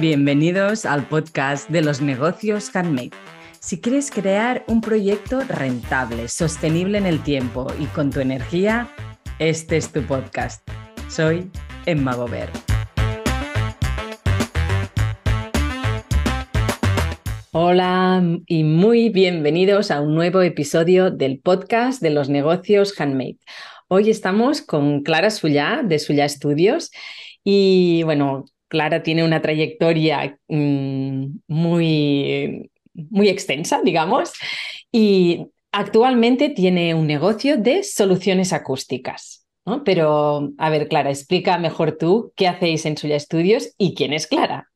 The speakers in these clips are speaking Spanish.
Bienvenidos al podcast de los negocios handmade. Si quieres crear un proyecto rentable, sostenible en el tiempo y con tu energía, este es tu podcast. Soy Emma Gober. Hola y muy bienvenidos a un nuevo episodio del podcast de los negocios handmade. Hoy estamos con Clara Sullá de Sullá Studios y bueno, Clara tiene una trayectoria mm, muy, muy extensa, digamos, y actualmente tiene un negocio de soluciones acústicas. Pero, a ver, Clara, explica mejor tú qué hacéis en Suya Estudios y quién es Clara.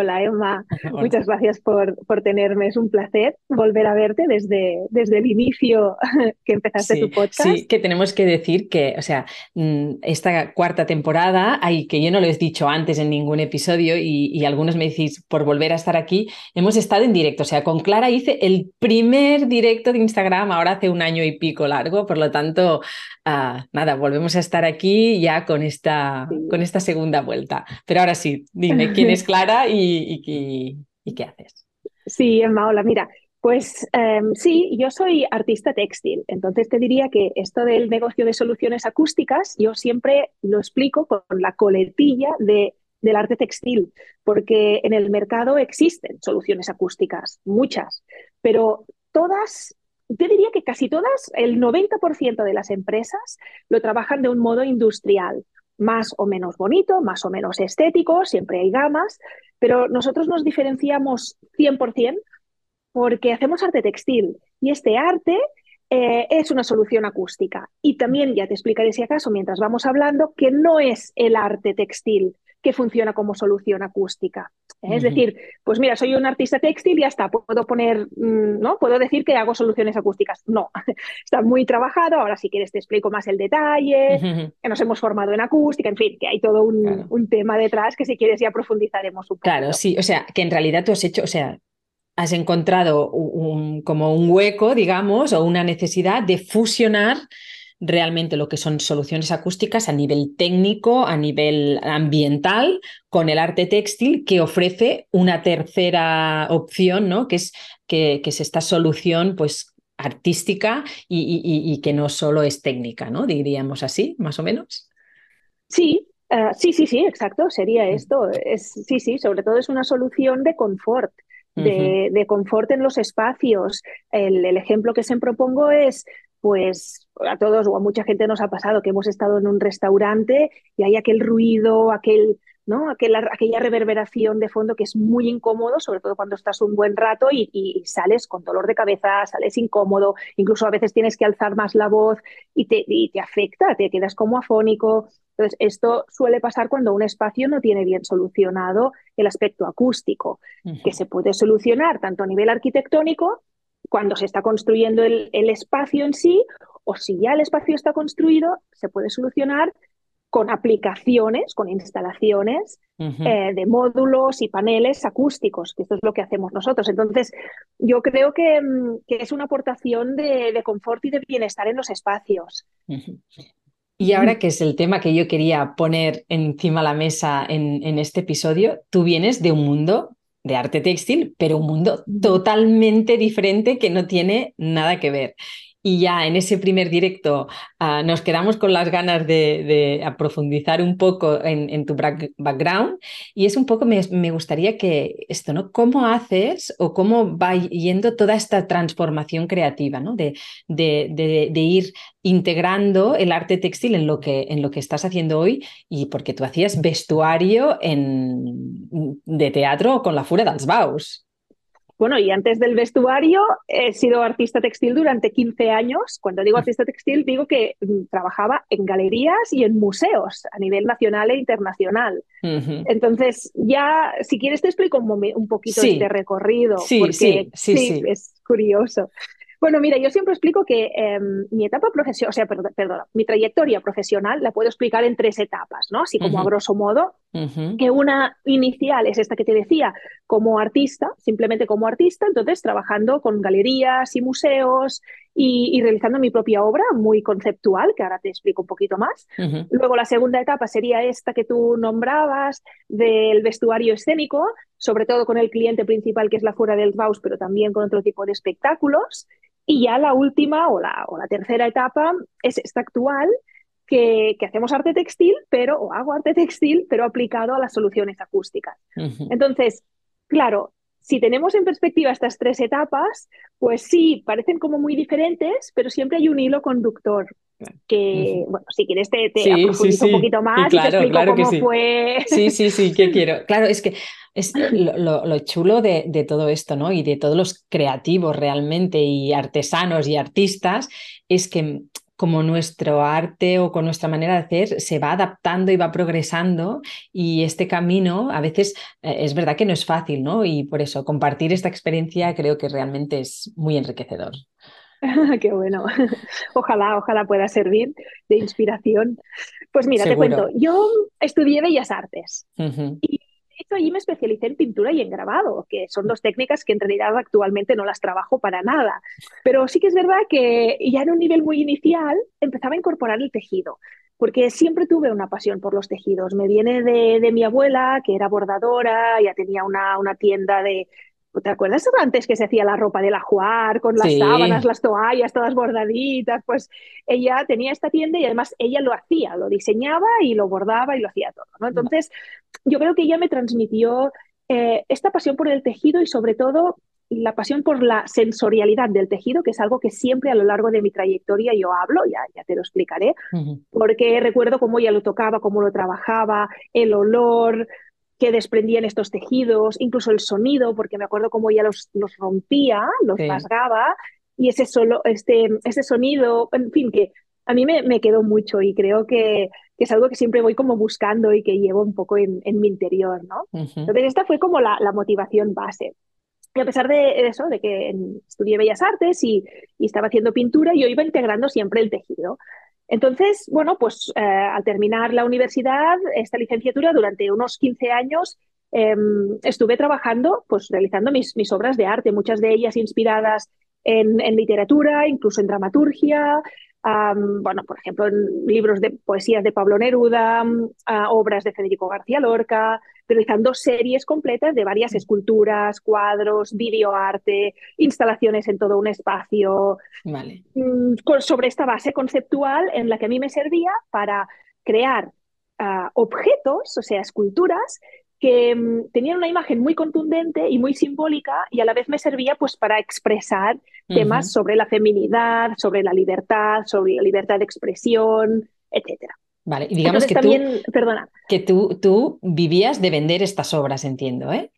Hola Emma, muchas gracias por, por, tenerme. Es un placer volver a verte desde, desde el inicio que empezaste tu podcast. Sí, que tenemos que decir que, o sea, mm, esta cuarta temporada, hay que yo no lo he dicho antes en ningún episodio y, algunos me decís por volver a estar aquí, hemos estado en directo. O sea, con Clara hice el primer directo de Instagram ahora hace un año y pico largo, por lo tanto, ah, nada, volvemos a estar aquí ya con esta, con esta segunda vuelta. Pero ahora sí, dime quién es Clara y y, qué haces. Sí, Emma, mira, pues em, sí, yo soy artista textil, entonces te diría que esto del negocio de soluciones acústicas yo siempre lo explico con la coletilla de, del arte textil, porque en el mercado existen soluciones acústicas, muchas, pero todas, te diría que casi todas, el 90% de las empresas lo trabajan de un modo industrial, más o menos bonito, más o menos estético, siempre hay gamas, pero nosotros nos diferenciamos 100% porque hacemos arte textil y este arte eh, es una solución acústica. Y también, ya te explicaré si acaso, mientras vamos hablando, que no es el arte textil que funciona como solución acústica. Es decir, pues mira, soy un artista textil y ya está, puedo poner, mm, ¿no? Puedo decir que hago soluciones acústicas. No, está muy trabajado. Ahora, si quieres, te explico más el detalle, que nos hemos formado en acústica, en fin, que hay todo un, tema detrás que si quieres ya profundizaremos un poco. Claro, sí, o sea, que en realidad tú has hecho, o sea, has encontrado como un hueco, digamos, o una necesidad de fusionar realmente lo que son soluciones acústicas a nivel técnico, a nivel ambiental, con el arte textil, que ofrece una tercera opción, ¿no? Que es, que, es esta solución, pues artística y, que no solo es técnica, ¿no? Diríamos así, más o menos. Sí, eh, sí, sí, sí, exacto, sería mm. esto. Es, sí, sí, sobre todo es una solución de confort. De, de confort en los espacios. El, el, ejemplo que se propongo es pues a todos o a mucha gente nos ha pasado que hemos estado en un restaurante y hay aquel ruido, aquel, ¿no? aquella reverberación de fondo que es muy incómodo, sobre todo cuando estás un buen rato y, sales con dolor de cabeza, sales incómodo, incluso a veces tienes que alzar más la voz y te, te afecta, te quedas como afónico. Entonces, esto suele pasar cuando un espacio no tiene bien solucionado el aspecto acústico, que se puede solucionar tanto a nivel arquitectónico cuando se está construyendo el, espacio en sí, o si ya el espacio está construido, se puede solucionar con aplicaciones, con instalaciones eh, de módulos y paneles acústicos, que esto es lo que hacemos nosotros. Entonces, yo creo que, mm, es una aportación de, confort y de bienestar en los espacios. Y ahora que es el tema que yo quería poner encima de la mesa en, en este episodio, tú vienes de un mundo de arte textil, pero un mundo totalmente diferente que no tiene nada que ver y ya en ese primer directo ah, nos quedamos con las ganas de, profundizar un poco en, tu background y es un poco, me, gustaría que esto, ¿no? ¿Cómo haces o cómo va yendo toda esta transformación creativa, ¿no? De, de, ir integrando el arte textil en lo, que, en lo que estás haciendo hoy y porque tú hacías vestuario en, de teatro con la dels Baus. Bueno, y antes del vestuario he sido artista textil durante 15 años. Cuando digo artista textil digo que mm, trabajaba en galerías y en museos a nivel nacional e internacional. Entonces, ya, si quieres te explico un, un poquito este recorrido. Sí, sí, sí, es curioso. Bueno, mira, yo siempre explico que em, mi etapa profesional, o sea, perdón, mi trayectoria profesional la puedo explicar en tres etapas, ¿no? Así como a grosso modo, que una inicial es esta que te decía, como artista, simplemente como artista, entonces trabajando con galerías y museos y, realizando mi propia obra muy conceptual, que ahora te explico un poquito más. Luego la segunda etapa sería esta que tú nombrabas del vestuario escénico, sobre todo con el cliente principal que es la Fuera del Baus, pero también con otro tipo de espectáculos. Y ya la última o la, o la tercera etapa es esta actual, que, que, hacemos arte textil, pero, o hago arte textil, pero aplicado a las soluciones acústicas. Entonces, claro, si tenemos en perspectiva estas tres etapas, pues sí, parecen como muy diferentes, pero siempre hay un hilo conductor. Que, bueno, si quieres te, te un poquito más y te explico cómo fue. Sí, sí, sí, que quiero. Claro, es que es lo, lo chulo de, de, todo esto, ¿no? Y de todos los creativos realmente y artesanos y artistas, es que como nuestro arte o con nuestra manera de hacer se va adaptando y va progresando y este camino a veces eh, es verdad que no es fácil, ¿no? Y por eso compartir esta experiencia creo que realmente es muy enriquecedor. Qué bueno. Ojalá, ojalá pueda servir de inspiración. Pues mira, te cuento, yo estudié Bellas Artes y hecho, allí me especialicé en pintura y en grabado, que son dos técnicas que en realidad actualmente no las trabajo para nada. Pero sí que es verdad que ya en un nivel muy inicial empezaba a incorporar el tejido, porque siempre tuve una pasión por los tejidos. Me viene de, de mi abuela, que era bordadora, ya tenía una, una tienda de, ¿Te acuerdas antes que se hacía la ropa del ajuar con las sábanas, las toallas, todas bordaditas? Pues ella tenía esta tienda y además ella lo hacía, lo diseñaba y lo bordaba y lo hacía todo. ¿no? Entonces, yo creo que ella me transmitió eh, esta pasión por el tejido y sobre todo la pasión por la sensorialidad del tejido, que es algo que siempre a lo largo de mi trayectoria yo hablo, ya, ya te lo explicaré, porque recuerdo cómo ella lo tocaba, cómo lo trabajaba, el olor, que desprendían estos tejidos, incluso el sonido, porque me acuerdo cómo ella los, los rompía, los rasgaba, y ese, solo, este, ese sonido, en fin, que a mí me, me quedó mucho y creo que, que, es algo que siempre voy como buscando y que llevo un poco en, en mi interior, ¿no? Entonces esta fue como la, la, motivación base. Y a pesar de eso, de que estudié Bellas Artes y, y estaba haciendo pintura, yo iba integrando siempre el tejido. Entonces, bueno, pues eh, al terminar la universidad, esta licenciatura, durante unos 15 años, em, estuve trabajando, pues realizando mis, mis, obras de arte, muchas de ellas inspiradas en, en literatura, incluso en dramaturgia, bueno, por ejemplo, en libros de poesías de Pablo Neruda, obras de Federico García Lorca, realizando series completas de varias esculturas, cuadros, videoarte, instalaciones en todo un espacio, vale. Mm, sobre esta base conceptual en la que a mí me servía para crear ah, objetos, o sea, esculturas que mm, tenían una imagen muy contundente y muy simbólica y a la vez me servía pues para expresar temas sobre la feminidad, sobre la libertad, sobre la libertad de expresión, etcétera. Vale, y digamos que también, perdona. Que tú, tú vivías de vender estas obras, entiendo, ¿eh?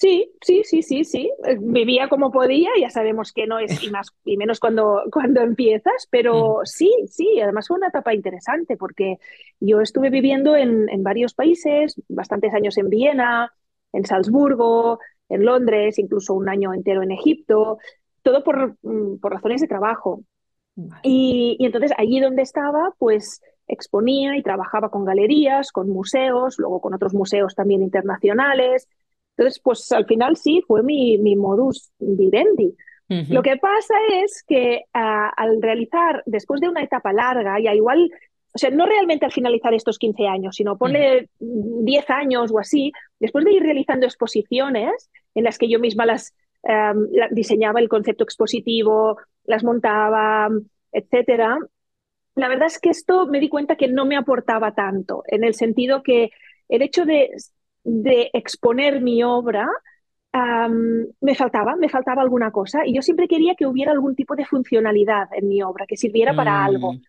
Sí, sí, sí, sí, sí. Eh, vivía como podía, ya sabemos que no es, y más y menos cuando, cuando empiezas, pero sí, sí, además fue una etapa interesante porque yo estuve viviendo en, en varios países, bastantes años en Viena, en Salzburgo, en Londres, incluso un año entero en Egipto, todo por, mm, por razones de trabajo. Y, y, entonces allí donde estaba, pues exponía y trabajaba con galerías, con museos, luego con otros museos también internacionales, entonces, pues al final sí, fue mi, mi modus vivendi. Lo que pasa es que ah, al realizar, después de una etapa larga, ya igual, o sea, no realmente al finalizar estos 15 años, sino ponle 10 años o así, después de ir realizando exposiciones en las que yo misma las diseñaba el concepto expositivo, las montaba, etcétera, la verdad es que esto me di cuenta que no me aportaba tanto, en el sentido que el hecho de de exponer mi obra, me faltaba, me faltaba alguna cosa y yo siempre quería que hubiera algún tipo de funcionalidad en mi obra, que sirviera para algo. Mm.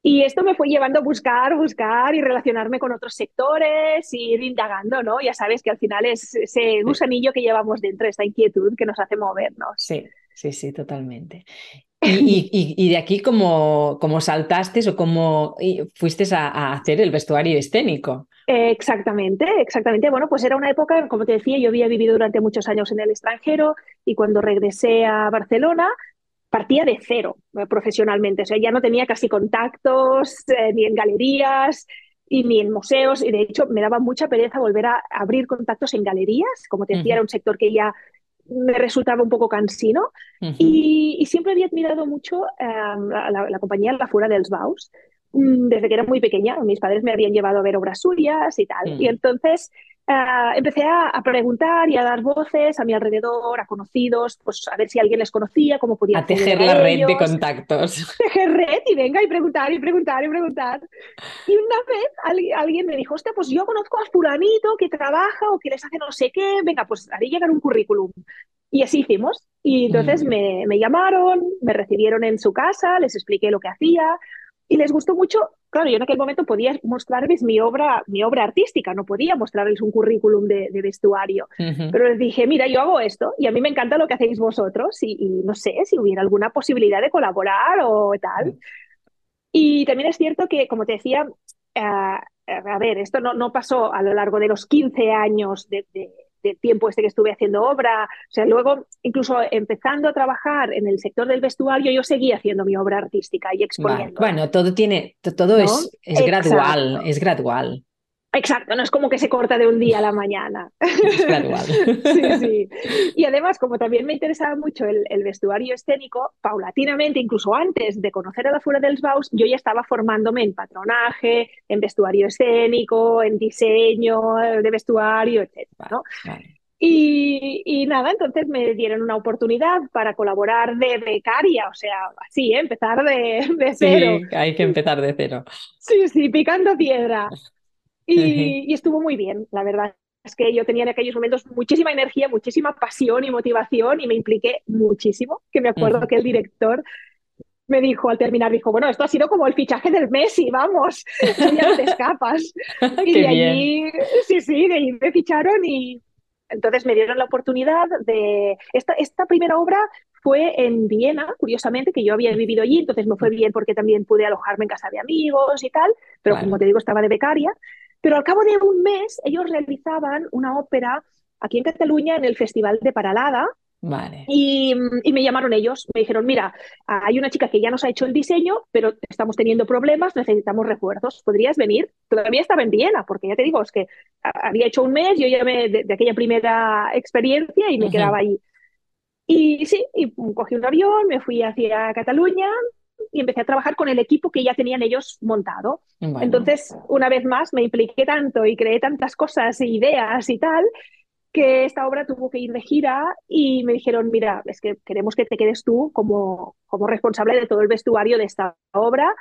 Y esto me fue llevando a buscar, buscar y relacionarme con otros sectores, y ir indagando, ¿no? Ya sabes que al final es ese gusanillo que llevamos dentro, esta inquietud que nos hace movernos. Sí, sí, sí, totalmente. Y, de aquí, ¿cómo, saltaste o cómo fuiste a, hacer el vestuario escénico? exactamente, exactamente. Bueno, pues era una época, como te decía, yo había vivido durante muchos años en el extranjero y cuando regresé a Barcelona, partía de cero eh, profesionalmente, o sea, ya no tenía casi contactos eh, ni en galerías y ni en museos, y de hecho me daba mucha pereza volver a abrir contactos en galerías, como te decía, era un sector que ya me resultaba un poco cansino, y, siempre había admirado mucho em, la, compañía La Fura dels Baus, mm, desde que era muy pequeña, mis padres me habían llevado a ver obras suyas y tal, y entonces Ah, empecé a, preguntar y a dar voces a mi alrededor, a conocidos, pues a ver si alguien les conocía, cómo podía. A tejer la red de contactos. Tejer red y venga y preguntar y preguntar y preguntar. Y una vez alguien, me dijo, hostia, pues yo conozco a fulanito que trabaja o que les hace no sé qué, venga, pues haré llegar un currículum. Y así hicimos. Y entonces mm. me, me llamaron, me recibieron en su casa, les expliqué lo que hacía, y les gustó mucho. Claro, yo en aquel momento podía mostrarles mi obra, mi obra artística, no podía mostrarles un currículum de, vestuario. Pero les dije, mira, yo hago esto y a mí me encanta lo que hacéis vosotros y, no sé si hubiera alguna posibilidad de colaborar o tal. Y también es cierto que, como te decía, eh, a ver, esto no, no pasó a lo largo de los 15 años de del tiempo este que estuve haciendo obra. O sea, luego, incluso empezando a trabajar en el sector del vestuario, yo seguía haciendo mi obra artística y exponiendo. Bueno, todo tiene, todo es, es gradual, es gradual. Exacto, no es como que se corta de un día a la mañana. Es gradual. sí, sí. Y además, como también me interesaba mucho el, vestuario escénico, paulatinamente, incluso antes de conocer a la Fura dels Baus, yo ya estaba formándome en patronaje, en vestuario escénico, en diseño de vestuario, etc. Y, nada, entonces me dieron una oportunidad para colaborar de becaria, o sea, así, ¿eh? empezar de, de cero. Sí, hay que empezar de cero. Sí, sí, picando piedra. Y, estuvo muy bien, la verdad. Es que yo tenía en aquellos momentos muchísima energía, muchísima pasión y motivación y me impliqué muchísimo, que me acuerdo que el director me dijo al terminar, dijo, bueno, esto ha sido como el fichaje del Messi, vamos, ya no te escapas. y de allí, sí, sí, de ahí me ficharon y entonces me dieron la oportunidad de... Esta, esta primera obra fue en Viena, curiosamente, que yo había vivido allí, entonces me fue bien porque también pude alojarme en casa de amigos y tal, pero como te digo, estaba de becaria. Pero al cabo de un mes ellos realizaban una ópera aquí en Cataluña en el Festival de Paralada. Vale. Y, me llamaron ellos, me dijeron, mira, hay una chica que ya nos ha hecho el diseño, pero estamos teniendo problemas, necesitamos refuerzos, ¿podrías venir? Todavía estaba en Viena, porque ya te digo, es que había hecho un mes, yo ya me, de, aquella primera experiencia y me quedaba ahí. Y sí, y cogí un avión, me fui hacia Cataluña, y empecé a trabajar con el equipo que ya tenían ellos montado. Entonces, una vez más, me impliqué tanto y creé tantas cosas e ideas y tal, que esta obra tuvo que ir de gira y me dijeron, mira, es que queremos que te quedes tú como, como responsable de todo el vestuario de esta obra.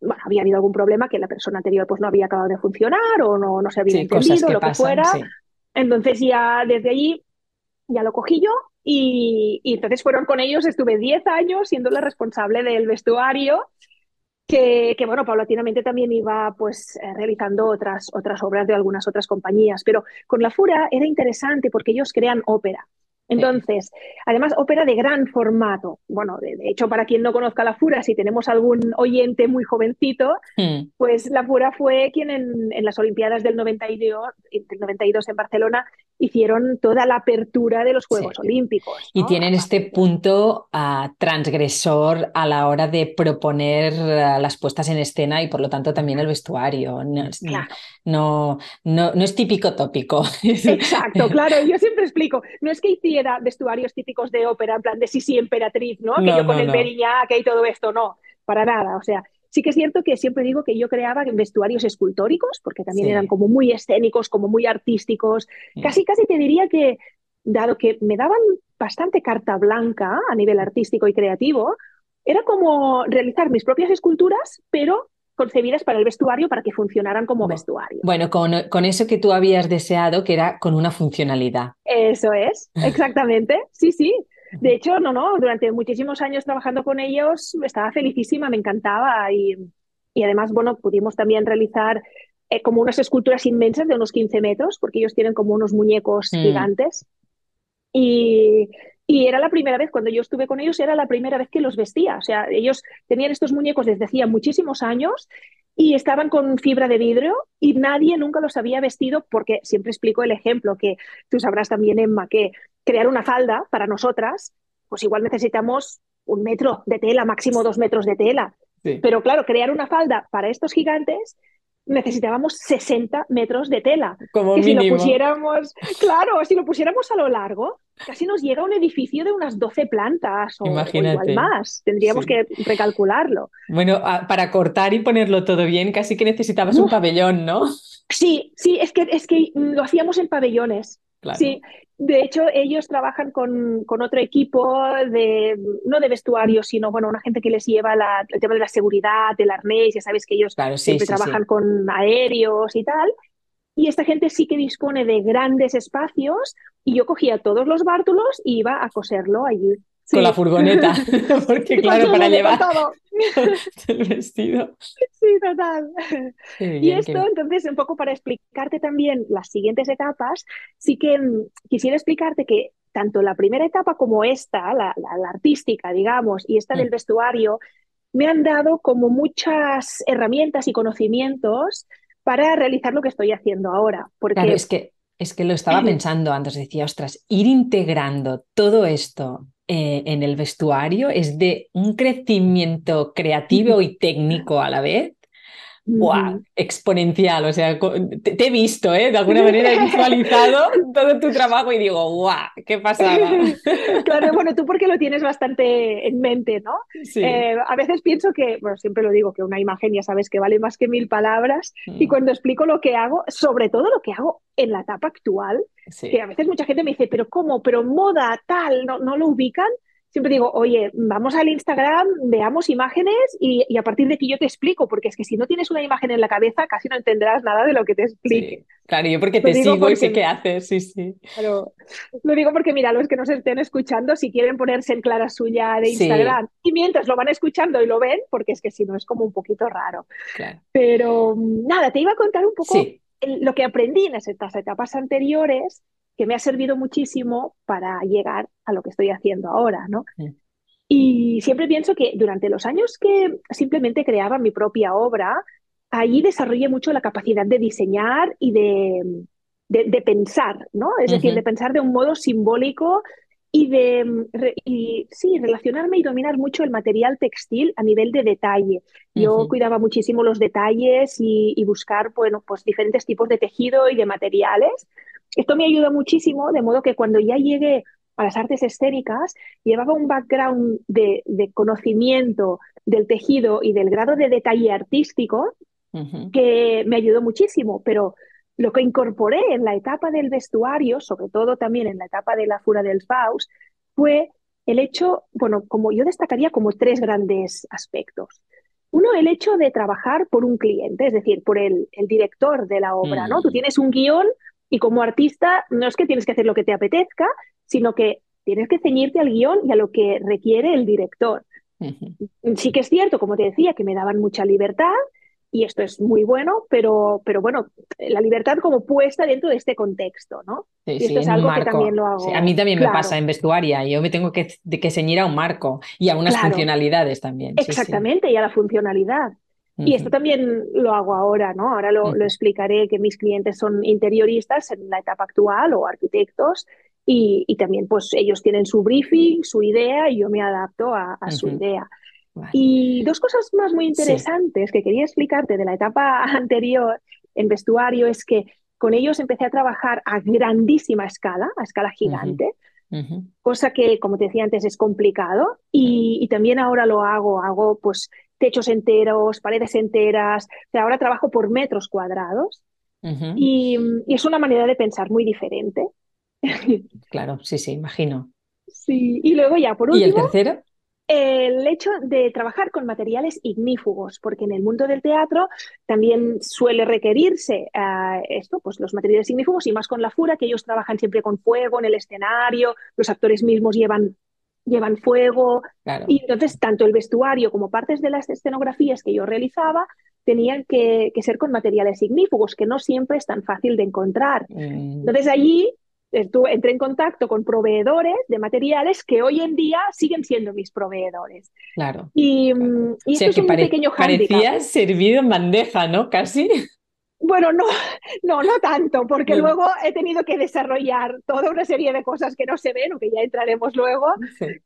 Bueno, había habido algún problema que la persona anterior pues no había acabado de funcionar o no, no se había entendido, lo que fuera. Entonces ya desde allí ya lo cogí yo y, entonces fueron con ellos, estuve 10 años siendo la responsable del vestuario, que, que, bueno, paulatinamente también iba pues eh, realizando otras, otras obras de algunas otras compañías, pero con La Fura era interesante porque ellos crean ópera. Entonces, además, ópera de gran formato. Bueno, de, hecho, para quien no conozca la Fura, si tenemos algún oyente muy jovencito, hmm. pues la Fura fue quien en, las Olimpiadas del 92, del 92 en Barcelona hicieron toda la apertura de los Juegos Olímpicos. Y tienen este punto ah, transgresor a la hora de proponer ah, las puestas en escena y por lo tanto también el vestuario. No, no, no, no, es típico tópico. Exacto, claro. Yo siempre explico, no es que vestuarios típicos de ópera, en plan de Sisi Emperatriz, ¿no? Que yo con el Beriñac y todo esto, no, para nada. O sea, Sí que es cierto que siempre digo que yo creaba vestuarios escultóricos, porque también eran como muy escénicos, como muy artísticos. Mm. Casi, casi te diría que, dado que me daban bastante carta blanca a nivel artístico y creativo, era como realizar mis propias esculturas, pero concebidas para el vestuario para que funcionaran como vestuario. Bueno, con, con, eso que tú habías deseado, que era con una funcionalidad. Eso es, exactamente. Sí, sí. De hecho, no, no, durante muchísimos años trabajando con ellos estaba felicísima, me encantaba y, y además, bueno, pudimos también realizar eh, como unas esculturas inmensas de unos 15 metros, porque ellos tienen como unos muñecos mm. gigantes. Y, y era la primera vez, cuando yo estuve con ellos, era la primera vez que los vestía. O sea, ellos tenían estos muñecos desde hacía muchísimos años y estaban con fibra de vidrio y nadie nunca los había vestido porque siempre explico el ejemplo que tú sabrás también, Emma, que crear una falda para nosotras, pues igual necesitamos un metro de tela, máximo dos metros de tela. Pero claro, crear una falda para estos gigantes necesitábamos 60 metros de tela. Como que mínimo. si lo pusiéramos, claro, si lo pusiéramos a lo largo, casi nos llega un edificio de unas 12 plantas o, igual más. Tendríamos que recalcularlo. Bueno, para cortar y ponerlo todo bien, casi que necesitabas un pabellón, ¿no? Sí, sí, es que, es que lo hacíamos en pabellones. Sí, de hecho, ellos trabajan con, con, otro equipo de, no de vestuario, sino bueno, una gente que les lleva el tema de la seguridad, del arnés, ya sabes que ellos siempre trabajan con aéreos y tal. Y esta gente sí que dispone de grandes espacios y yo cogía todos los bártulos y iba a coserlo allí. Con la furgoneta, porque claro, para llevar todo. el vestido. Sí, total. y esto, entonces, un poco para explicarte también las siguientes etapas, sí que mm, quisiera explicarte que tanto la primera etapa como esta, la, artística, digamos, y esta del mm. vestuario, me han dado como muchas herramientas y conocimientos para realizar lo que estoy haciendo ahora. Porque... Claro, es que, es que lo estaba pensando antes, decía, ostras, ir integrando todo esto eh, en el vestuario es de un crecimiento creativo y técnico a la vez. ¡Wow! Exponencial, o sea, te, he visto, ¿eh? De alguna manera he visualizado todo tu trabajo y digo, ¡guau! ¡Qué pasada! claro, bueno, tú porque lo tienes bastante en mente, ¿no? Eh, a veces pienso que, bueno, siempre lo digo, que una imagen ya sabes que vale más que mil palabras y mm. cuando explico lo que hago, sobre todo lo que hago en la etapa actual, que a veces mucha gente me dice, pero ¿cómo? ¿Pero moda tal? ¿No, no lo ubican? Siempre digo, oye, vamos al Instagram, veamos imágenes y, a partir de aquí yo te explico, porque es que si no tienes una imagen en la cabeza, casi no entenderás nada de lo que te explique. claro, yo porque te sigo y sé qué haces, sí, sí. Claro, lo digo porque, mira, los que nos estén escuchando, si quieren ponerse en clara suya de Instagram, y mientras lo van escuchando y lo ven, porque es que si no es como un poquito raro. Claro. Pero nada, te iba a contar un poco lo que aprendí en estas etapas anteriores, que me ha servido muchísimo para llegar a lo que estoy haciendo ahora, ¿no? Y siempre pienso que durante los años que simplemente creaba mi propia obra, allí desarrollé mucho la capacidad de diseñar y de, de, pensar, ¿no? Es decir, de pensar de un modo simbólico y de y, sí, relacionarme y dominar mucho el material textil a nivel de detalle. Yo cuidaba muchísimo los detalles y, y, buscar bueno, pues diferentes tipos de tejido y de materiales. Esto me ayudó muchísimo, de modo que cuando ya llegué a las artes escénicas, llevaba un background de, de conocimiento del tejido y del grado de detalle artístico que me ayudó muchísimo, pero lo que incorporé en la etapa del vestuario, sobre todo también en la etapa de la Fura del Faust, fue el hecho, bueno, como yo destacaría como tres grandes aspectos. Uno, el hecho de trabajar por un cliente, es decir, por el, el director de la obra, ¿no? Tú mm. tienes un guion y como artista no es que tienes que hacer lo que te apetezca, sino que tienes que ceñirte al guion y a lo que requiere el director. Sí que es cierto, como te decía, que me daban mucha libertad, y esto es muy bueno, pero, pero bueno, la libertad como puesta dentro de este contexto, ¿no? Sí, y esto es algo que también lo hago. a mí también me pasa en vestuaria, yo me tengo que, que ceñir a un marco y a unas funcionalidades también. Exactamente, y a la funcionalidad. Y esto también lo hago ahora, ¿no? Ahora lo, lo, explicaré que mis clientes son interioristas en la etapa actual o arquitectos y, y, también pues ellos tienen su briefing, su idea y yo me adapto a, a su idea. Y dos cosas más muy interesantes que quería explicarte de la etapa anterior en vestuario es que con ellos empecé a trabajar a grandísima escala, a escala gigante, cosa que, como te decía antes, es complicado. Y, y, también ahora lo hago, hago pues techos enteros, paredes enteras. O sea, ahora trabajo por metros cuadrados y, y, es una manera de pensar muy diferente. Claro, sí, sí, imagino. Sí, y luego ya por último. ¿Y el tercero? el hecho de trabajar con materiales ignífugos, porque en el mundo del teatro también suele requerirse uh, esto, pues los materiales ignífugos y más con la fura, que ellos trabajan siempre con fuego en el escenario, los actores mismos llevan llevan fuego y entonces tanto el vestuario como partes de las escenografías que yo realizaba tenían que, que ser con materiales ignífugos, que no siempre es tan fácil de encontrar. Mm. Entonces allí entré en contacto con proveedores de materiales que hoy en día siguen siendo mis proveedores. Claro. Y, mm, y esto es un pequeño Parecía servido en bandeja, ¿no? Casi. Bueno, no, no, no tanto, porque luego he tenido que desarrollar toda una serie de cosas que no se ven o que ya entraremos luego,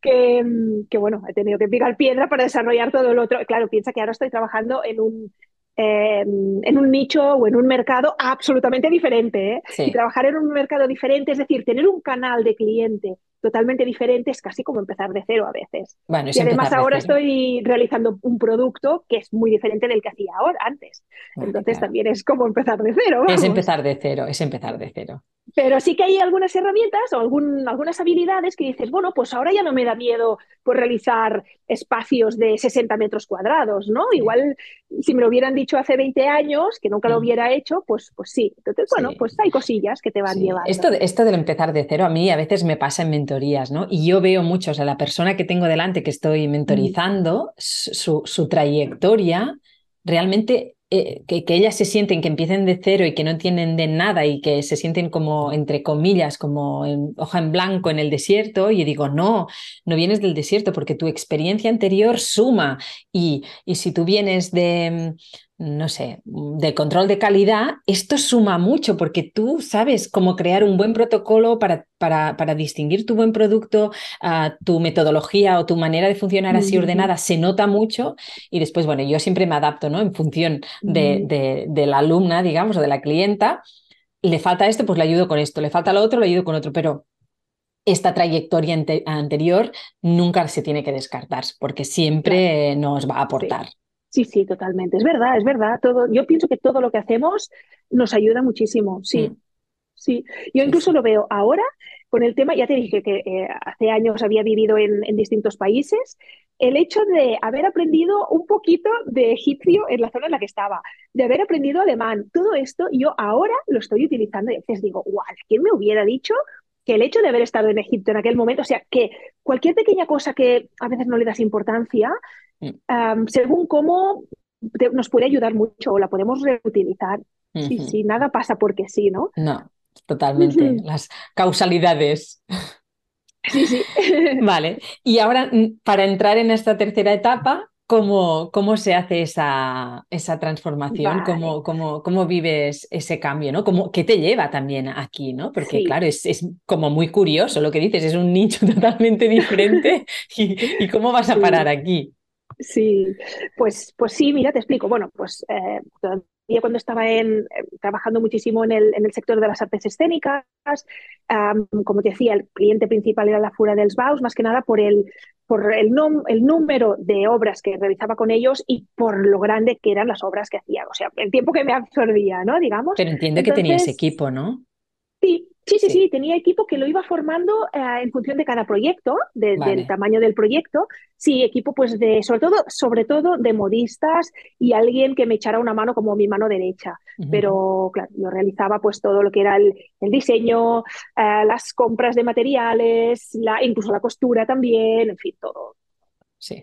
que, que, bueno, he tenido que picar piedra para desarrollar todo lo otro. Claro, piensa que ahora estoy trabajando en un, en un nicho o en un mercado absolutamente diferente. ¿eh? Y trabajar en un mercado diferente, es decir, tener un canal de cliente totalmente diferente es casi como empezar de cero a veces. Bueno, y además ahora estoy realizando un producto que es muy diferente del que hacía ahora antes. Entonces también es como empezar de cero. Es empezar de cero, es empezar de cero. Pero sí que hay algunas herramientas o algún, algunas habilidades que dices, bueno, pues ahora ya no me da miedo por realizar espacios de 60 metros cuadrados, ¿no? Igual si me lo hubieran dicho hace 20 años, que nunca lo mm. hubiera hecho, pues, pues sí. Entonces, bueno, pues hay cosillas que te van llevando. Esto, esto del empezar de cero a mí a veces me pasa en mentorías, ¿no? Y yo veo mucho, o sea, la persona que tengo delante que estoy mentorizando, su, su trayectoria realmente eh, que, que, ellas se sienten que empiecen de cero y que no tienen de nada y que se sienten como, entre comillas, como en hoja en blanco en el desierto, y digo, no, no vienes del desierto porque tu experiencia anterior suma y, y si tú vienes de, no sé, de control de calidad, esto suma mucho porque tú sabes cómo crear un buen protocolo para, para, para distinguir tu buen producto, uh, tu metodología o tu manera de funcionar así ordenada se nota mucho y después, bueno, yo siempre me adapto, ¿no? En función de, de, de la alumna, digamos, o de la clienta, le falta esto, pues le ayudo con esto, le falta lo otro, le ayudo con otro, pero esta trayectoria anterior nunca se tiene que descartar porque siempre nos va a aportar. Sí, sí, totalmente. Es verdad, es verdad. Todo, yo pienso que todo lo que hacemos nos ayuda muchísimo. Sí, mm. sí. Yo incluso lo veo ahora con el tema, ya te dije que eh, hace años había vivido en, distintos países, el hecho de haber aprendido un poquito de egipcio en la zona en la que estaba, de haber aprendido alemán, todo esto yo ahora lo estoy utilizando y a veces digo, guau, ¿quién me hubiera dicho que el hecho de haber estado en Egipto en aquel momento, o sea, que cualquier pequeña cosa que a veces no le das importancia, Mm. según cómo nos puede ayudar mucho o la podemos reutilizar. Sí, sí, nada pasa porque sí, ¿no? No, totalmente. Las causalidades. Sí, sí. vale. Y ahora, mm, para entrar en esta tercera etapa, ¿cómo, cómo se hace esa, esa transformación? ¿Cómo, cómo, cómo, vives ese cambio? ¿no? ¿Cómo, ¿Qué te lleva también aquí? ¿no? Porque, claro, es, es, como muy curioso lo que dices, es un nicho totalmente diferente. ¿Y, y cómo vas a parar aquí? Sí, pues, pues sí, mira, te explico. Bueno, pues eh, todavía cuando estaba en, eh, trabajando muchísimo en el, en el, sector de las artes escénicas, como te decía, el cliente principal era la Fura dels Baus, más que nada por el, por el, el número de obras que realizaba con ellos y por lo grande que eran las obras que hacía, o sea, el tiempo que me absorbía, ¿no? Digamos. Pero entiende que tenías equipo, ¿no? Sí, Sí, sí, sí, tenía equipo que lo iba formando eh, en función de cada proyecto, del tamaño del proyecto. Sí, equipo pues de, sobre todo, sobre todo de modistas y alguien que me echara una mano como mi mano derecha. Pero claro, yo realizaba pues todo lo que era el, diseño, eh, las compras de materiales, la, incluso la costura también, en fin, todo. Sí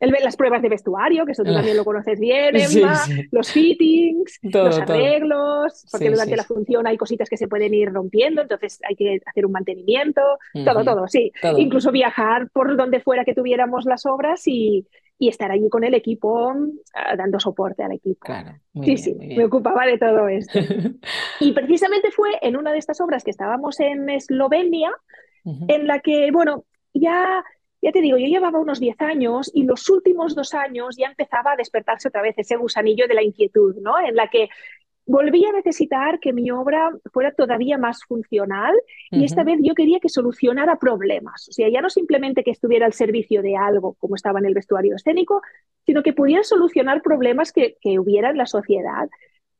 las pruebas de vestuario, que eso tú también lo conoces bien, Emma, los fittings, los arreglos, porque durante la función hay cositas que se pueden ir rompiendo, entonces hay que hacer un mantenimiento, todo, todo, sí. Incluso viajar por donde fuera que tuviéramos las obras y, y estar allí con el equipo ah, dando soporte al equipo. Claro, sí, sí, me ocupaba de todo esto. y precisamente fue en una de estas obras que estábamos en Eslovenia, en la que, bueno, ya ya te digo, yo llevaba unos 10 años y los últimos dos años ya empezaba a despertarse otra vez ese gusanillo de la inquietud, ¿no? En la que volví a necesitar que mi obra fuera todavía más funcional y esta vez yo quería que solucionara problemas. O sea, ya no simplemente que estuviera al servicio de algo como estaba en el vestuario escénico, sino que pudiera solucionar problemas que, que hubiera en la sociedad.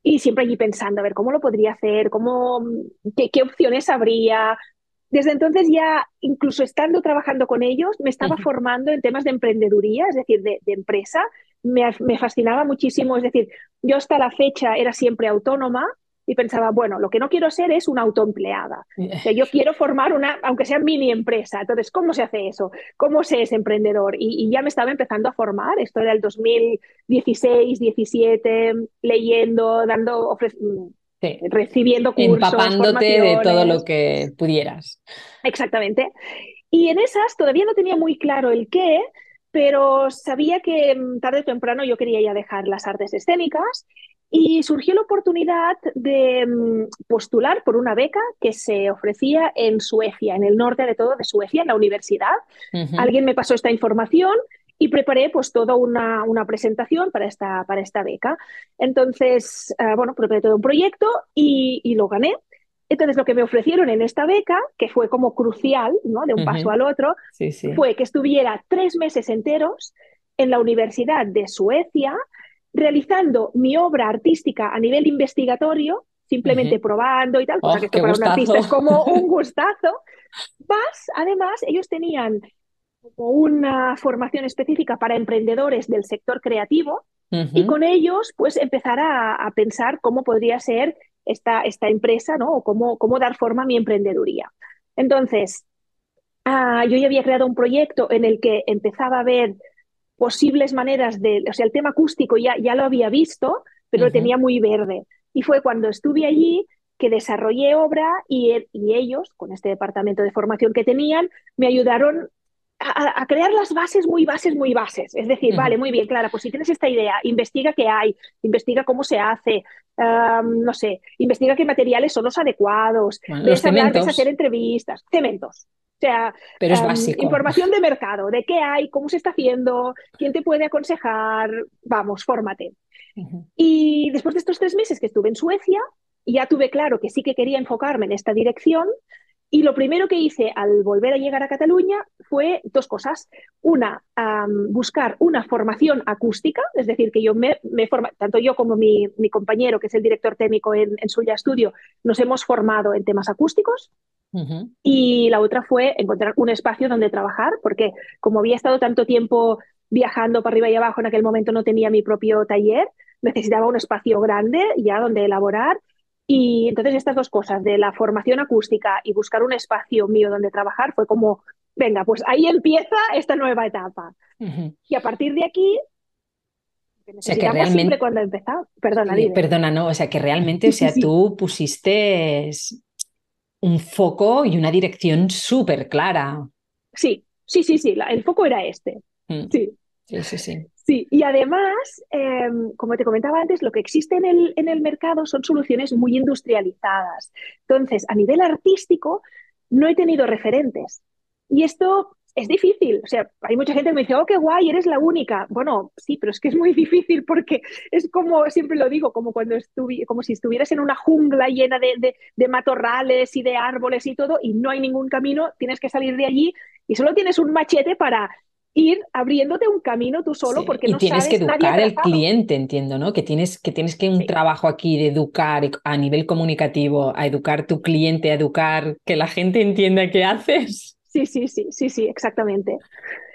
Y siempre allí pensando, a ver, ¿cómo lo podría hacer? ¿Cómo, qué, qué opciones habría? Desde entonces ya, incluso estando trabajando con ellos, me estaba formando en temas de emprendeduría, es decir, de, empresa. Me, fascinaba muchísimo, es decir, yo hasta la fecha era siempre autónoma y pensaba, bueno, lo que no quiero ser es una autoempleada. yo quiero formar una, aunque sea mini empresa. Entonces, ¿cómo se hace eso? ¿Cómo se es emprendedor? Y, y ya me estaba empezando a formar. Esto era el 2016, 17, leyendo, dando, recibiendo cursos. Empapándote de todo lo que pudieras. Exactamente. Y en esas todavía no tenía muy claro el qué, pero sabía que mm, tarde o temprano yo quería ya dejar las artes escénicas y surgió la oportunidad de mm, postular por una beca que se ofrecía en Suecia, en el norte de todo de Suecia, en la universidad. Alguien me pasó esta información y preparé pues toda una, una presentación para esta, para esta beca. Entonces, uh, bueno, preparé todo un proyecto y, y, lo gané. Entonces, lo que me ofrecieron en esta beca, que fue como crucial, ¿no? De un uh -huh. paso al otro, sí, sí. fue que estuviera tres meses enteros en la Universidad de Suecia realizando mi obra artística a nivel investigatorio, simplemente uh -huh. probando y tal, cosa oh, que esto para gustazo. un artista es como un gustazo. Más, además, ellos tenían como una formación específica para emprendedores del sector creativo uh -huh. y con ellos pues empezar a, a, pensar cómo podría ser esta, esta empresa, ¿no? O cómo, cómo dar forma a mi emprendeduría. Entonces, uh, yo ya había creado un proyecto en el que empezaba a ver posibles maneras de, o sea, el tema acústico ya, ya lo había visto, pero uh -huh. lo tenía muy verde. Y fue cuando estuve allí que desarrollé obra y, y, ellos, con este departamento de formación que tenían, me ayudaron a, a crear las bases muy bases, muy bases. Es decir, uh -huh. vale, muy bien, Clara, pues si tienes esta idea, investiga qué hay, investiga cómo se hace, um, no sé, investiga qué materiales son los adecuados, bueno, ves hablar, ves hacer entrevistas, cementos. O sea, Pero es um, información de mercado, de qué hay, cómo se está haciendo, quién te puede aconsejar, vamos, fórmate. Uh -huh. Y después de estos tres meses que estuve en Suecia, ya tuve claro que sí que quería enfocarme en esta dirección. Y lo primero que hice al volver a llegar a Cataluña fue dos cosas. Una, um, buscar una formación acústica, es decir, que yo me, me forma, tanto yo como mi, mi, compañero, que es el director técnico en, en Suya Studio, nos hemos formado en temas acústicos. Uh -huh. Y la otra fue encontrar un espacio donde trabajar, porque como había estado tanto tiempo viajando para arriba y abajo, en aquel momento no tenía mi propio taller, necesitaba un espacio grande ya donde elaborar. Y entonces estas dos cosas, de la formación acústica y buscar un espacio mío donde trabajar, fue como, venga, pues ahí empieza esta nueva etapa. Uh -huh. Y a partir de aquí, o sea, que realmente... cuando empezado. Perdona. Perdona, no, o sea, que realmente, o sea, sí, tú pusiste un foco y una dirección súper clara. Sí, sí, sí, sí, el foco era este. Mm. Sí. Sí, sí, sí. Sí, y además, eh, como te comentaba antes, lo que existe en el, en el mercado son soluciones muy industrializadas. Entonces, a nivel artístico, no he tenido referentes. Y esto es difícil. O sea, hay mucha gente que me dice, oh, qué guay, eres la única. Bueno, sí, pero es que es muy difícil porque es como, siempre lo digo, como cuando estuvi como si estuvieras en una jungla llena de, de, de, matorrales y de árboles y todo, y no hay ningún camino, tienes que salir de allí y solo tienes un machete para ir abriéndote un camino tú solo sí. porque y no tienes sabes que educar al cliente, entiendo, ¿no? Que tienes que tienes que un sí. trabajo aquí de educar a nivel comunicativo, a educar tu cliente, a educar que la gente entienda qué haces. Sí, sí, sí, sí, sí, exactamente.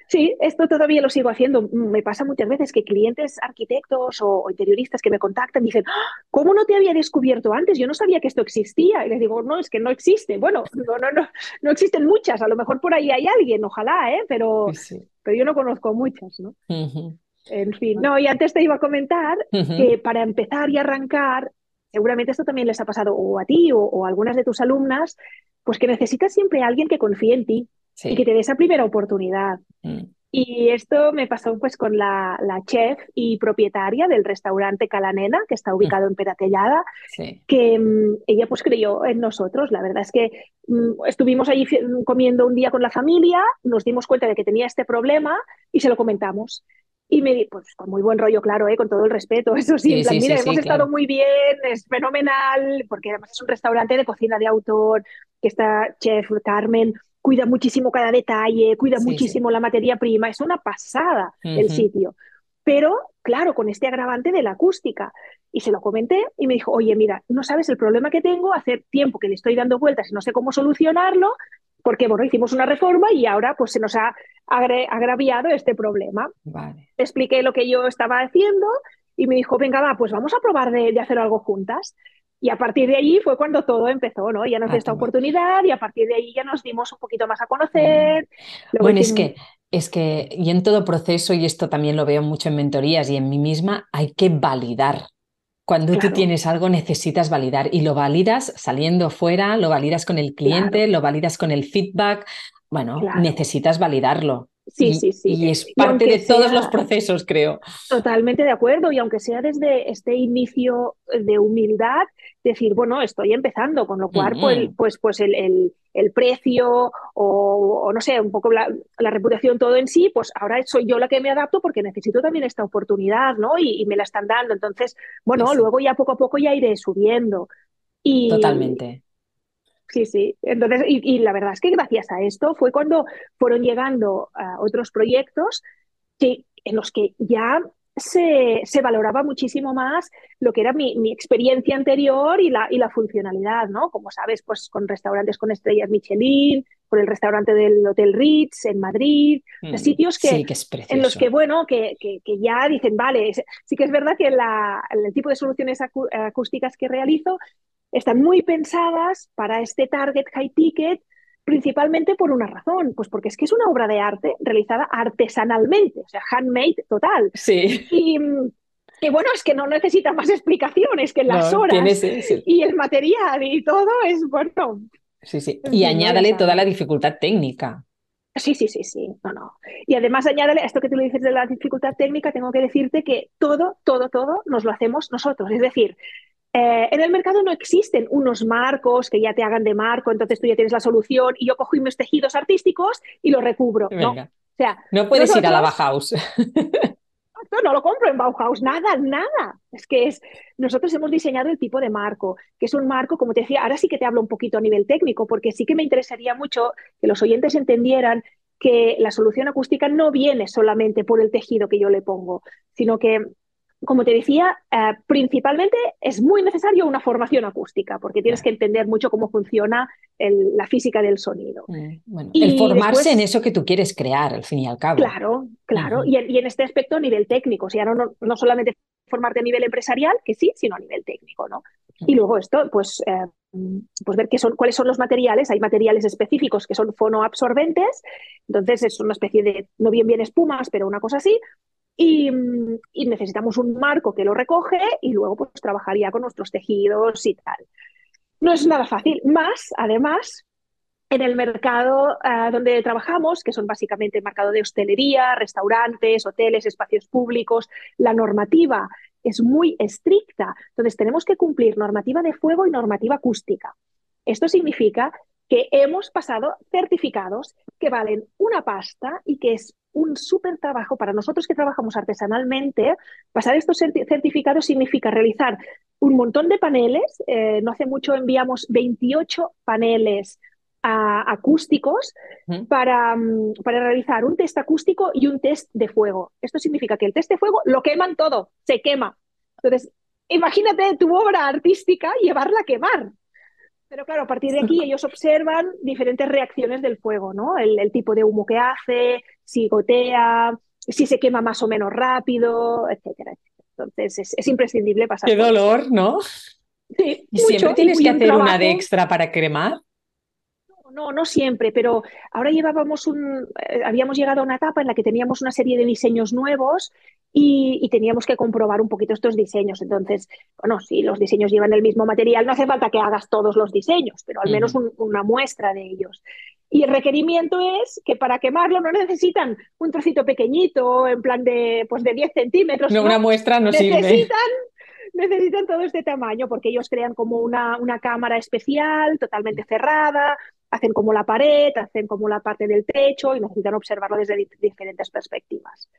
Sí, esto todavía lo sigo haciendo. Me pasa muchas veces que clientes arquitectos o, interioristas que me contactan dicen, ¡Ah! ¿cómo no te había descubierto antes? Yo no sabía que esto existía. Y les digo, no, es que no existe. Bueno, no, no, no, no existen muchas. A lo mejor por ahí hay alguien, ojalá, ¿eh? Pero, sí. Pero yo no conozco muchas, ¿no? Uh -huh. En fin, no, y antes te iba a comentar uh -huh. que para empezar y arrancar, seguramente esto también les ha pasado o a ti o, o a algunas de tus alumnas, pues que necesitas siempre a alguien que confíe en ti sí. y que te dé esa primera oportunidad. Mm. Y esto me pasó pues con la, la, chef y propietaria del restaurante Calanena, que está ubicado mm. en Peratellada, sí. que um, ella pues creyó en nosotros. La verdad es que um, estuvimos allí comiendo un día con la familia, nos dimos cuenta de que tenía este problema y se lo comentamos. Y me di, pues con muy buen rollo, claro, ¿eh? con todo el respeto, eso sí, sí, en plan, sí mira, hemos estado claro. muy bien, es fenomenal, porque además es un restaurante de cocina de autor, que está chef Carmen, cuida muchísimo cada detalle, cuida muchísimo la materia prima, es una pasada uh -huh. el sitio. Pero, claro, con este agravante de la acústica. Y se lo comenté y me dijo, oye, mira, no sabes el problema que tengo, hace tiempo que le estoy dando vueltas y no sé cómo solucionarlo, porque bueno, hicimos una reforma y ahora pues se nos ha agraviado este problema. Vale. Le expliqué lo que yo estaba haciendo y me dijo, venga, va, pues vamos a probar de, de hacer algo juntas. Y a partir de allí fue cuando todo empezó, ¿no? Ya nos dio ah, esta oportunidad y a partir de ahí ya nos dimos un poquito más a conocer. Luego bueno, es que, es que, y en todo proceso, y esto también lo veo mucho en mentorías y en mí misma, hay que validar. Cuando claro. tú tienes algo necesitas validar y lo validas saliendo fuera, lo validas con el cliente, claro. lo validas con el feedback. Bueno, claro. necesitas validarlo. Sí, sí, sí. Y es parte de todos los procesos, creo. Totalmente de acuerdo. Y aunque sea desde este inicio de humildad, decir, bueno, estoy empezando, con lo cual, pues, pues, pues el, el, precio o, no sé, un poco la, reputación, todo en sí, pues ahora soy yo la que me adapto porque necesito también esta oportunidad, ¿no? Y, me la están dando. Entonces, bueno, luego ya poco a poco ya iré subiendo. Y, Totalmente. Sí, sí. Entonces, y, la verdad es que gracias a esto fue cuando fueron llegando a otros proyectos que, en los que ya se, se, valoraba muchísimo más lo que era mi, mi, experiencia anterior y la, y la funcionalidad, ¿no? Como sabes, pues con restaurantes con estrellas Michelin, con el restaurante del Hotel Ritz en Madrid, mm, sitios que, en los que, bueno, que, que, ya dicen, vale, sí que es verdad que la, el tipo de soluciones acústicas que realizo están muy pensadas para este target high ticket, principalmente por una razón, pues porque es que es una obra de arte realizada artesanalmente, o sea, handmade total. Sí. Y, bueno, es que no necesita más explicaciones que las horas y el material y todo es bueno. Sí, sí. Y añádale toda la dificultad técnica. Sí, sí, sí, sí. No, no. Y además añádale a esto que tú le dices de la dificultad técnica, tengo que decirte que todo, todo, todo nos lo hacemos nosotros. Es decir, eh, en el mercado no existen unos marcos que ya te hagan de marco, entonces tú ya tienes la solución y yo cojo mis tejidos artísticos y los recubro. No, o sea, no puedes ir a la Bauhaus. No, no lo compro en Bauhaus, nada, nada. Es que es, nosotros hemos diseñado el tipo de marco, que es un marco, como te decía, ahora sí que te hablo un poquito a nivel técnico, porque sí que me interesaría mucho que los oyentes entendieran que la solución acústica no viene solamente por el tejido que yo le pongo, sino que como te decía, eh, principalmente es muy necesario una formación acústica, porque tienes que entender mucho cómo funciona la física del sonido. Mm, el formarse en eso que tú quieres crear, al fin y al cabo. Claro, claro. y, en, este aspecto a nivel técnico, o sea, no, no, solamente formarte a nivel empresarial, que sí, sino a nivel técnico, ¿no? Y luego esto, pues, eh, pues ver qué son, cuáles son los materiales. Hay materiales específicos que son fonoabsorbentes, entonces es una especie de, no bien bien espumas, pero una cosa así, y, necesitamos un marco que lo recoge y luego pues trabajaría con nuestros tejidos y tal. No es nada fácil. Más, además, en el mercado ah, donde trabajamos, que son básicamente el mercado de hostelería, restaurantes, hoteles, espacios públicos, la normativa es muy estricta. Entonces tenemos que cumplir normativa de fuego y normativa acústica. Esto significa que hemos pasado certificados que valen una pasta y que es un súper trabajo para nosotros que trabajamos artesanalmente. Pasar estos certificados significa realizar un montón de paneles. Eh, no hace mucho enviamos 28 paneles acústicos para, mm, para realizar un test acústico y un test de fuego. Esto significa que el test de fuego lo queman todo, se quema. Entonces, imagínate tu obra artística llevarla a quemar. Pero claro, a partir de aquí ellos observan diferentes reacciones del fuego, ¿no? El, tipo de humo que hace, si gotea, si se quema más o menos rápido, etcétera, Entonces es, imprescindible pasar. Qué dolor, ¿no? Sí. ¿Y siempre tienes que hacer una de extra para cremar? No, no siempre, pero ahora llevábamos un, eh, habíamos llegado a una etapa en la que teníamos una serie de diseños nuevos y, teníamos que comprobar un poquito estos diseños. Entonces, bueno, si los diseños llevan el mismo material, no hace falta que hagas todos los diseños, pero al menos una muestra de ellos. Y el requerimiento es que para quemarlo no necesitan un trocito pequeñito, en plan de, pues de 10 centímetros. No, una muestra no necesitan, sirve. Necesitan todo este tamaño porque ellos crean como una, una cámara especial, totalmente cerrada, hacen como la pared, hacen como la parte del techo y necesitan observarlo desde diferentes perspectivas.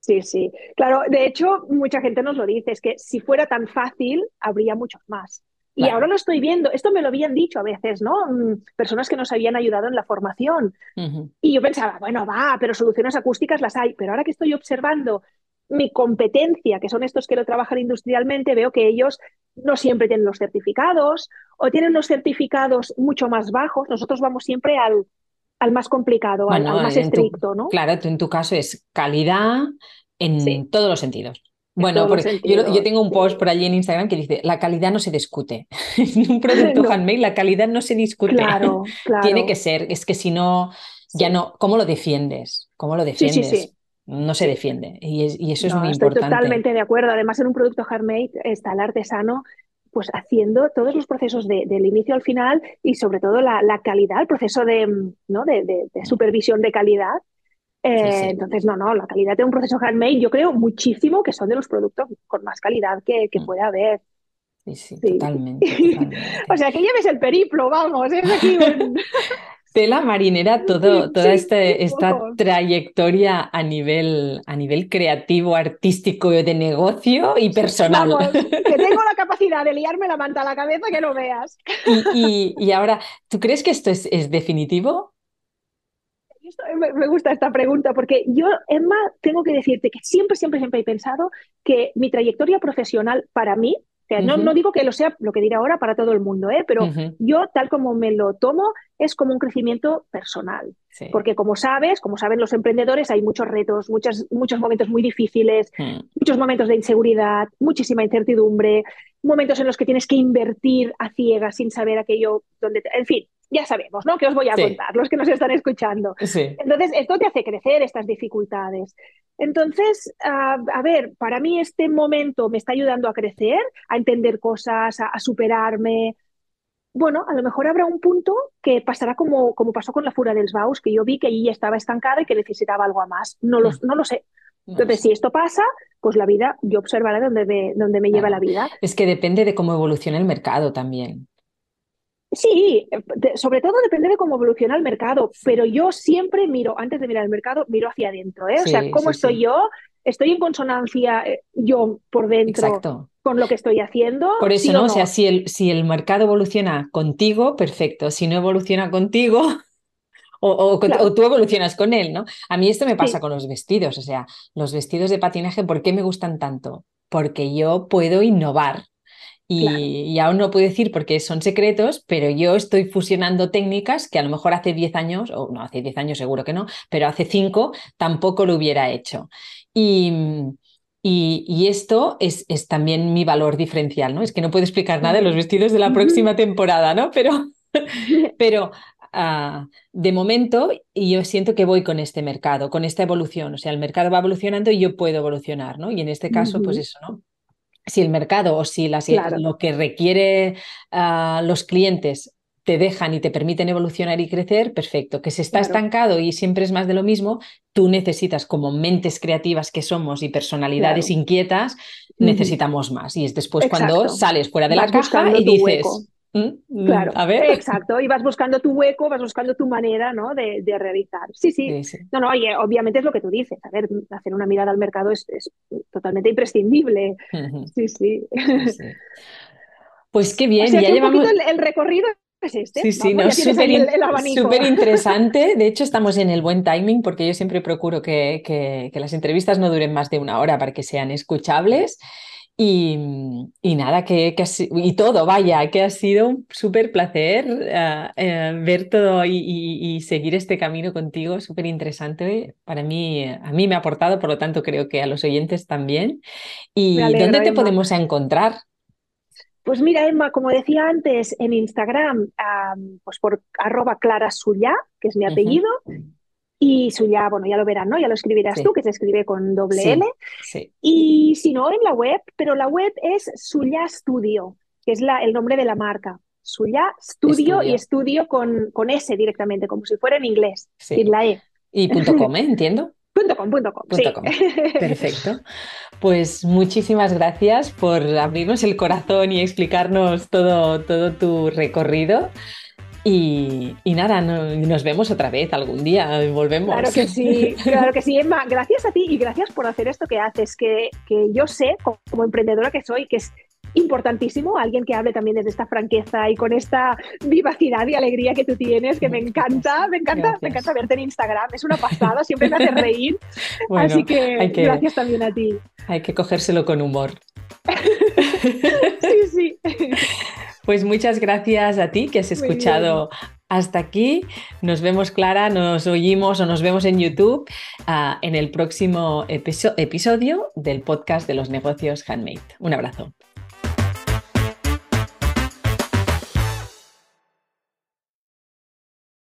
Sí, sí. Claro, de hecho, mucha gente nos lo dice, es que si fuera tan fácil, habría muchos más. Y ahora lo estoy viendo, esto me lo habían dicho a veces, ¿no? Mm, personas que nos habían ayudado en la formación. Y yo pensaba, bueno, va, pero soluciones acústicas las hay, pero ahora que estoy observando mi competencia, que son estos que lo trabajan industrialmente, veo que ellos no siempre tienen los certificados o tienen los certificados mucho más bajos. Nosotros vamos siempre al, al más complicado, al, más estricto, ¿no? Claro, tú en tu caso es calidad en todos los sentidos. Bueno, porque yo, tengo un post por allí en Instagram que dice, la calidad no se discute. en un producto handmade la calidad no se discute. Claro, claro. Tiene que ser, es que si no, ya no, ¿cómo lo defiendes? ¿Cómo lo defiendes? No se defiende. Y, eso es muy estoy importante. Totalmente de acuerdo. Además, en un producto handmade está el artesano pues haciendo todos los procesos del inicio al final y sobre todo la, calidad, el proceso de, ¿no? de, supervisión de calidad. Entonces, no, no, la calidad de un proceso handmade, yo creo muchísimo que son de los productos con más calidad que, que mm. puede haber. Sí, sí, totalmente. o sea, que lleves el periplo, vamos, es aquí un... Tela marinera, todo, toda este, esta trayectoria a nivel, a nivel creativo, artístico, de negocio y personal. que tengo la capacidad de liarme la manta a la cabeza que no veas. Y, y, ahora, ¿tú crees que esto es, es definitivo? Me gusta esta pregunta porque yo, Emma, tengo que decirte que siempre, siempre, siempre he pensado que mi trayectoria profesional para mí no, no, digo que lo sea lo que diré ahora para todo el mundo, ¿eh? pero yo, tal como me lo tomo, es como un crecimiento personal. Porque como sabes, como saben los emprendedores, hay muchos retos, muchos, muchos momentos muy difíciles, hmm. muchos momentos de inseguridad, muchísima incertidumbre, momentos en los que tienes que invertir a ciegas sin saber aquello donde... En fin, ya sabemos, ¿no? Que os voy a contar, los que nos están escuchando. Entonces, esto te hace crecer estas dificultades. Entonces, a ver, para mí este momento me está ayudando a crecer, a entender cosas, a, superarme. Bueno, a lo mejor habrá un punto que pasará como, como pasó con la Fura del Baus, que yo vi que allí estaba estancada y que necesitaba algo más. No lo, mm. no lo sé. Entonces, si esto pasa, pues la vida, yo observaré dónde me, dónde me lleva la vida. Es que depende de cómo evolucione el mercado también. Sí, sobre todo depende de cómo evoluciona el mercado, pero yo siempre miro, antes de mirar el mercado, miro hacia adentro, ¿eh? o sea, ¿cómo estoy yo? ¿Estoy en consonancia eh, yo por dentro con lo que estoy haciendo? Por eso, ¿no? O sea, si el, si el mercado evoluciona contigo, perfecto. Si no evoluciona contigo, o, tú evolucionas con él, ¿no? A mí esto me pasa con los vestidos, o sea, los vestidos de patinaje, ¿por qué me gustan tanto? Porque yo puedo innovar. Y, aún no puedo decir porque son secretos, pero yo estoy fusionando técnicas que a lo mejor hace 10 años, o no, hace 10 años seguro que no, pero hace 5 tampoco lo hubiera hecho. Y, y, esto es, es, también mi valor diferencial, ¿no? Es que no puedo explicar nada de los vestidos de la próxima temporada, ¿no? Pero, pero ah, de momento yo siento que voy con este mercado, con esta evolución. O sea, el mercado va evolucionando y yo puedo evolucionar, ¿no? Y en este caso, pues eso, ¿no? Si el mercado o si lo que requiere uh, los clientes te dejan y te permiten evolucionar y crecer, perfecto. Que se está estancado y siempre es más de lo mismo, tú necesitas, como mentes creativas que somos y personalidades inquietas, necesitamos más. Y es después cuando sales fuera de la caja y dices. Mm, claro, a ver. exacto. Y vas buscando tu hueco, vas buscando tu manera ¿no? de, realizar. Sí, sí, No, no, oye, obviamente es lo que tú dices. A ver, hacer una mirada al mercado es, totalmente imprescindible. Sí, sí. Pues qué bien, ya llevamos. El, recorrido es este. Sí, sí, no, súper interesante. De hecho, estamos en el buen timing porque yo siempre procuro que, que, las entrevistas no duren más de una hora para que sean escuchables. Y, nada, que, y todo, vaya, que ha sido un súper placer eh, eh, ver todo y, seguir este camino contigo, súper interesante. Para mí, a mí me ha aportado, por lo tanto creo que a los oyentes también. ¿Y dónde te podemos encontrar? Pues mira, Emma, como decía antes, en Instagram, pues por arroba clarasuya, que es mi apellido, y Suya, bueno, ya lo verán, ¿no? Ya lo escribirás tú, que se escribe con doble L. Y si no, en la web, pero la web es Suya Studio, que es la, el nombre de la marca. Suya Studio, y estudio con, con S directamente, como si fuera en inglés, sin la E. Y punto .com, ¿eh? Entiendo. Punto com, punto com, Perfecto. Pues muchísimas gracias por abrirnos el corazón y explicarnos todo, todo tu recorrido. Y, nada, nos vemos otra vez algún día, volvemos. Claro que sí, claro que sí, Emma. Gracias a ti y gracias por hacer esto que haces, que, que yo sé, como emprendedora que soy, que es importantísimo, alguien que hable también desde esta franqueza y con esta vivacidad y alegría que tú tienes, que me encanta, me encanta, me encanta verte en Instagram, es una pasada, siempre me hace reír. Así que, que, gracias también a ti. Hay que cogérselo con humor. sí, sí. Pues muchas gracias a ti que has escuchado hasta aquí. Nos vemos, Clara, nos oímos o nos vemos en YouTube ah, en el próximo episodio del podcast de los negocios handmade. Un abrazo.